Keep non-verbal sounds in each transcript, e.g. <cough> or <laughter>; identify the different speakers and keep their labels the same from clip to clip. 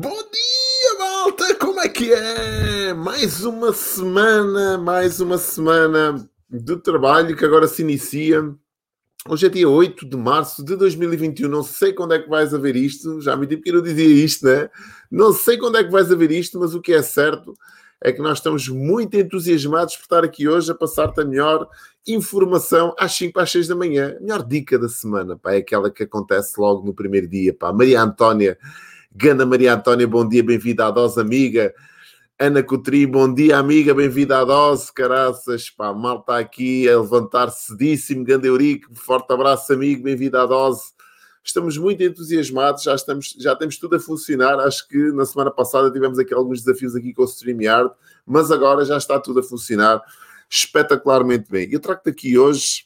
Speaker 1: Bom dia, malta! Como é que é? Mais uma semana, mais uma semana de trabalho que agora se inicia. Hoje é dia 8 de março de 2021. Não sei quando é que vais a ver isto. Já me disse que eu dizia isto, né? Não sei quando é que vais a ver isto, mas o que é certo é que nós estamos muito entusiasmados por estar aqui hoje a passar-te a melhor informação às 5 às 6 da manhã. A melhor dica da semana, pá, é aquela que acontece logo no primeiro dia, pá. Maria Antónia Gana Maria Antónia, bom dia, bem-vinda à dose, amiga. Ana Cotri, bom dia, amiga, bem-vinda à dose, caraças. Pá, mal está aqui a levantar cedíssimo. Ganda Eurico, forte abraço, amigo, bem-vindo à dose. Estamos muito entusiasmados, já, estamos, já temos tudo a funcionar. Acho que na semana passada tivemos aqui alguns desafios aqui com o StreamYard, mas agora já está tudo a funcionar espetacularmente bem. Eu trago-te aqui hoje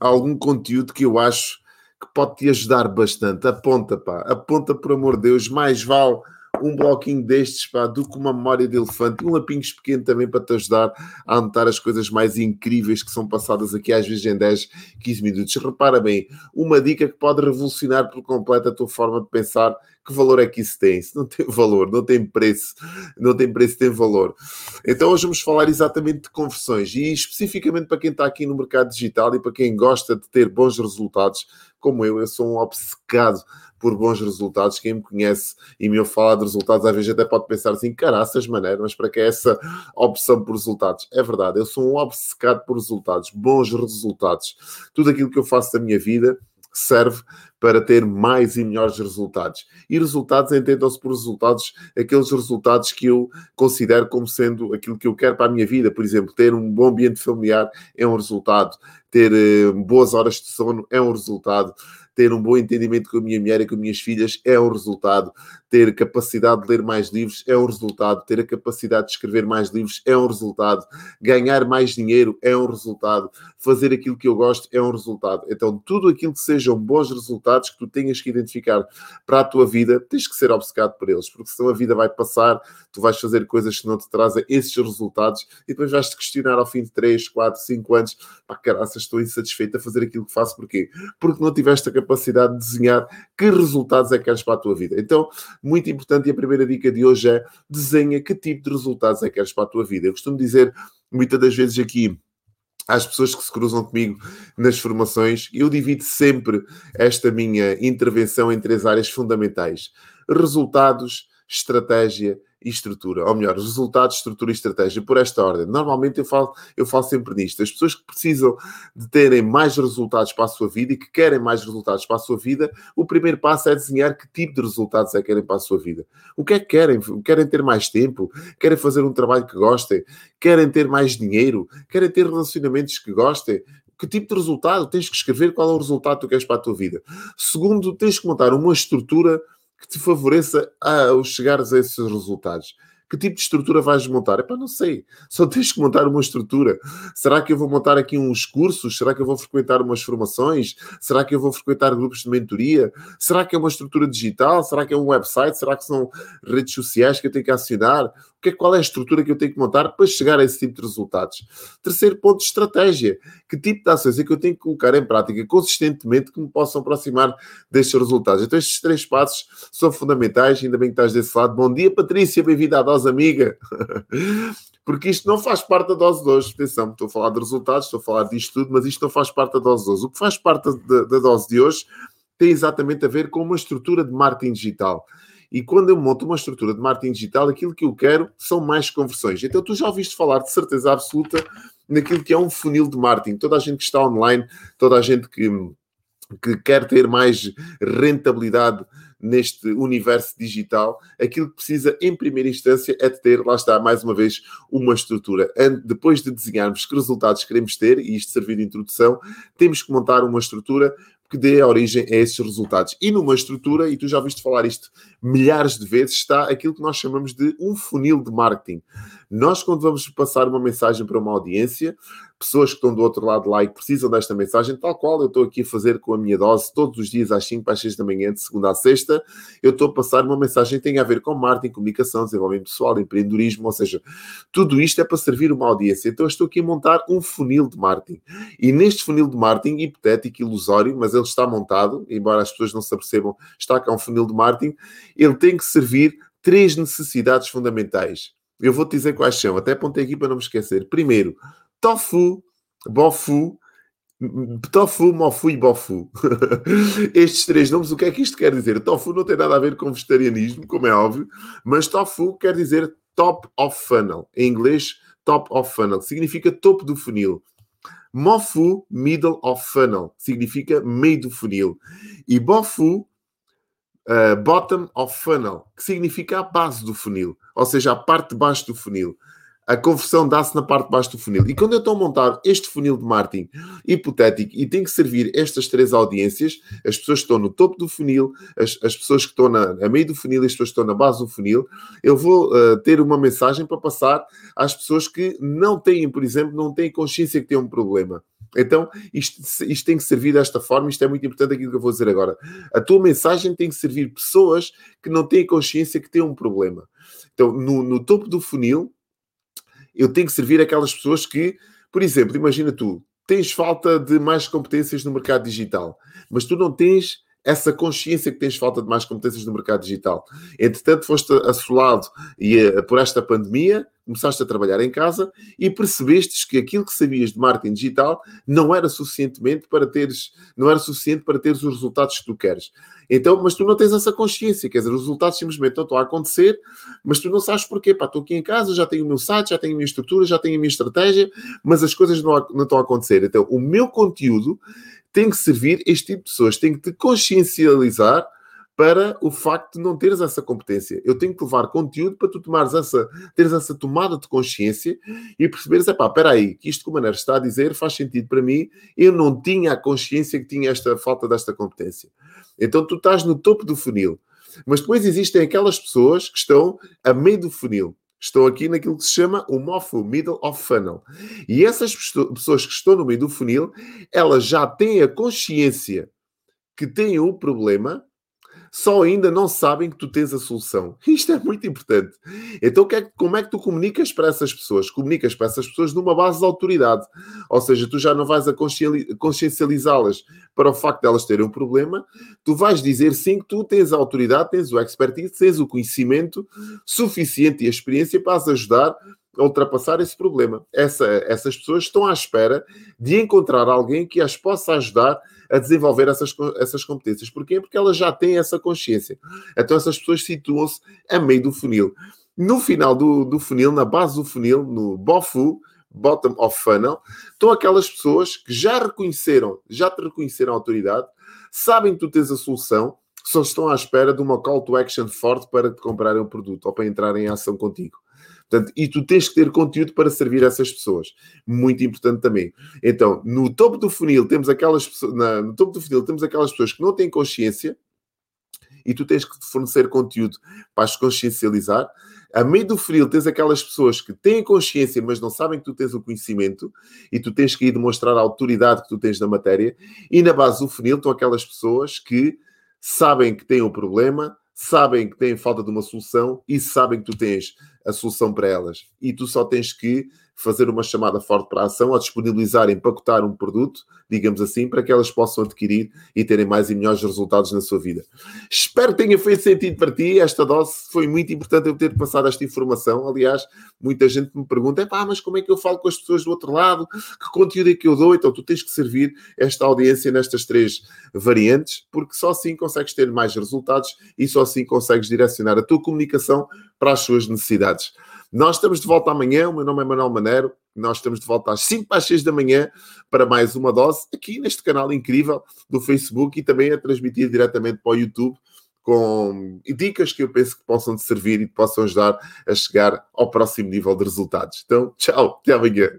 Speaker 1: algum conteúdo que eu acho que pode te ajudar bastante. Aponta, pá, aponta por amor de Deus, mais vale um bloquinho destes, pá, do que uma memória de elefante, um lapinhos pequeno também para te ajudar a anotar as coisas mais incríveis que são passadas aqui às vezes em 10, 15 minutos. Repara bem, uma dica que pode revolucionar por completo a tua forma de pensar que valor é que isso tem? Isso não tem valor, não tem preço, não tem preço, tem valor. Então hoje vamos falar exatamente de conversões e especificamente para quem está aqui no mercado digital e para quem gosta de ter bons resultados, como eu, eu sou um obcecado por bons resultados. Quem me conhece e me ouve falar de resultados, às vezes até pode pensar assim: caraças, maneira, mas para que é essa opção por resultados? É verdade, eu sou um obcecado por resultados, bons resultados. Tudo aquilo que eu faço da minha vida serve para ter mais e melhores resultados. E resultados entendam-se por resultados, aqueles resultados que eu considero como sendo aquilo que eu quero para a minha vida. Por exemplo, ter um bom ambiente familiar é um resultado, ter uh, boas horas de sono é um resultado, ter um bom entendimento com a minha mulher e com as minhas filhas é um resultado, ter capacidade de ler mais livros é um resultado, ter a capacidade de escrever mais livros é um resultado, ganhar mais dinheiro é um resultado, fazer aquilo que eu gosto é um resultado. Então, tudo aquilo que sejam bons resultados que tu tenhas que identificar para a tua vida, tens que ser obcecado por eles, porque senão a vida vai passar, tu vais fazer coisas que não te trazem esses resultados e depois vais-te questionar ao fim de 3, 4, 5 anos, pá, caraças, estou insatisfeito a fazer aquilo que faço, porquê? Porque não tiveste a capacidade de desenhar que resultados é que queres para a tua vida. Então, muito importante, e a primeira dica de hoje é desenha que tipo de resultados é que queres para a tua vida. Eu costumo dizer muitas das vezes aqui às pessoas que se cruzam comigo nas formações, eu divido sempre esta minha intervenção em três áreas fundamentais: resultados, estratégia e estrutura, ou melhor, resultados, estrutura e estratégia, por esta ordem. Normalmente eu falo, eu falo sempre nisto. As pessoas que precisam de terem mais resultados para a sua vida e que querem mais resultados para a sua vida, o primeiro passo é desenhar que tipo de resultados é que querem para a sua vida. O que é que querem? Querem ter mais tempo? Querem fazer um trabalho que gostem? Querem ter mais dinheiro? Querem ter relacionamentos que gostem? que tipo de resultado? Tens que escrever qual é o resultado que tu queres para a tua vida. Segundo, tens que montar uma estrutura que te favoreça ao chegares a esses resultados. Que tipo de estrutura vais montar? Epá, não sei. Só tens que montar uma estrutura. Será que eu vou montar aqui uns cursos? Será que eu vou frequentar umas formações? Será que eu vou frequentar grupos de mentoria? Será que é uma estrutura digital? Será que é um website? Será que são redes sociais que eu tenho que assinar? que é, qual é a estrutura que eu tenho que montar para chegar a esse tipo de resultados. Terceiro ponto, estratégia. Que tipo de ações é que eu tenho que colocar em prática consistentemente que me possam aproximar destes resultados? Então, estes três passos são fundamentais. Ainda bem que estás desse lado. Bom dia, Patrícia. Bem-vinda à dose, amiga. <laughs> Porque isto não faz parte da dose de hoje. Atenção, estou a falar de resultados, estou a falar disto tudo, mas isto não faz parte da dose de hoje. O que faz parte da, da dose de hoje tem exatamente a ver com uma estrutura de marketing digital. E quando eu monto uma estrutura de marketing digital, aquilo que eu quero são mais conversões. Então, tu já ouviste falar de certeza absoluta naquilo que é um funil de marketing. Toda a gente que está online, toda a gente que, que quer ter mais rentabilidade neste universo digital, aquilo que precisa, em primeira instância, é de ter, lá está, mais uma vez, uma estrutura. Depois de desenharmos que resultados queremos ter, e isto servir de introdução, temos que montar uma estrutura que dê origem a esses resultados. E numa estrutura, e tu já ouviste falar isto milhares de vezes, está aquilo que nós chamamos de um funil de marketing. Nós, quando vamos passar uma mensagem para uma audiência, pessoas que estão do outro lado lá e precisam desta mensagem, tal qual eu estou aqui a fazer com a minha dose todos os dias às 5 para as 6 da manhã, de segunda a sexta, eu estou a passar uma mensagem que tem a ver com marketing, comunicação, desenvolvimento pessoal, empreendedorismo, ou seja, tudo isto é para servir uma audiência. Então eu estou aqui a montar um funil de marketing. E neste funil de marketing, hipotético, ilusório, mas ele está montado, embora as pessoas não se apercebam, está cá um funil de marketing, ele tem que servir três necessidades fundamentais. Eu vou-te dizer quais são, até apontei aqui para não me esquecer. Primeiro, tofu, bofu, tofu, mofu e bofu. <laughs> Estes três nomes, o que é que isto quer dizer? Tofu não tem nada a ver com vegetarianismo, como é óbvio, mas tofu quer dizer top of funnel. Em inglês, top of funnel significa topo do funil. Mofu, middle of funnel, significa meio do funil. E bofu, uh, bottom of funnel, que significa a base do funil, ou seja, a parte de baixo do funil. A conversão dá-se na parte de baixo do funil. E quando eu estou a montar este funil de marketing hipotético e tem que servir estas três audiências, as pessoas que estão no topo do funil, as, as pessoas que estão na, a meio do funil e as pessoas que estão na base do funil, eu vou uh, ter uma mensagem para passar às pessoas que não têm, por exemplo, não têm consciência que têm um problema. Então, isto, isto tem que servir desta forma, isto é muito importante aquilo que eu vou dizer agora. A tua mensagem tem que servir pessoas que não têm consciência que têm um problema. Então, no, no topo do funil, eu tenho que servir aquelas pessoas que, por exemplo, imagina tu, tens falta de mais competências no mercado digital, mas tu não tens essa consciência que tens falta de mais competências no mercado digital. Entretanto, foste assolado e, uh, por esta pandemia, começaste a trabalhar em casa e percebestes que aquilo que sabias de marketing digital não era suficientemente para teres, não era suficiente para teres os resultados que tu queres. Então, mas tu não tens essa consciência, quer dizer, os resultados simplesmente não estão a acontecer, mas tu não sabes porquê. Pá, estou aqui em casa, já tenho o meu site, já tenho a minha estrutura, já tenho a minha estratégia, mas as coisas não, não estão a acontecer. Então, o meu conteúdo tem que servir este tipo de pessoas, tem que te consciencializar para o facto de não teres essa competência. Eu tenho que levar conteúdo para tu tomares essa, teres essa tomada de consciência e perceberes, é pá, espera aí, que isto que o Maneiro está a dizer faz sentido para mim, eu não tinha a consciência que tinha esta falta desta competência. Então tu estás no topo do funil. Mas depois existem aquelas pessoas que estão a meio do funil. Estão aqui naquilo que se chama o Middle of Funnel. E essas pessoas que estão no meio do funil, elas já têm a consciência que têm o problema, só ainda não sabem que tu tens a solução. Isto é muito importante. Então, é como é que tu comunicas para essas pessoas? Comunicas para essas pessoas numa base de autoridade. Ou seja, tu já não vais a consciencializá-las para o facto de elas terem um problema, tu vais dizer sim que tu tens a autoridade, tens o expertise, tens o conhecimento suficiente e a experiência para as ajudar a ultrapassar esse problema. Essa, essas pessoas estão à espera de encontrar alguém que as possa ajudar a desenvolver essas, essas competências. Porquê? Porque elas já têm essa consciência. Então essas pessoas situam-se a meio do funil. No final do, do funil, na base do funil, no BOFU, Bottom of Funnel, estão aquelas pessoas que já reconheceram, já te reconheceram a autoridade, sabem que tu tens a solução, só estão à espera de uma call to action forte para te comprarem o produto ou para entrarem em ação contigo. Portanto, e tu tens que ter conteúdo para servir essas pessoas. Muito importante também. Então, no topo do funil temos aquelas pessoas, no topo do funil temos aquelas pessoas que não têm consciência e tu tens que fornecer conteúdo para as consciencializar. A meio do funil tens aquelas pessoas que têm consciência, mas não sabem que tu tens o conhecimento e tu tens que ir demonstrar a autoridade que tu tens na matéria. E na base do funil estão aquelas pessoas que sabem que têm o problema, sabem que têm falta de uma solução e sabem que tu tens a solução para elas. E tu só tens que fazer uma chamada forte para a ação, ou disponibilizar, empacotar um produto, digamos assim, para que elas possam adquirir e terem mais e melhores resultados na sua vida. Espero que tenha feito sentido para ti. Esta dose foi muito importante eu ter passado esta informação. Aliás, muita gente me pergunta: pá, mas como é que eu falo com as pessoas do outro lado? Que conteúdo é que eu dou? Então tu tens que servir esta audiência nestas três variantes, porque só assim consegues ter mais resultados e só assim consegues direcionar a tua comunicação para as suas necessidades. Nós estamos de volta amanhã. O meu nome é Manuel Manero. Nós estamos de volta às 5 às 6 da manhã para mais uma dose aqui neste canal incrível do Facebook e também a transmitir diretamente para o YouTube com dicas que eu penso que possam te servir e que possam ajudar a chegar ao próximo nível de resultados. Então, tchau, até amanhã.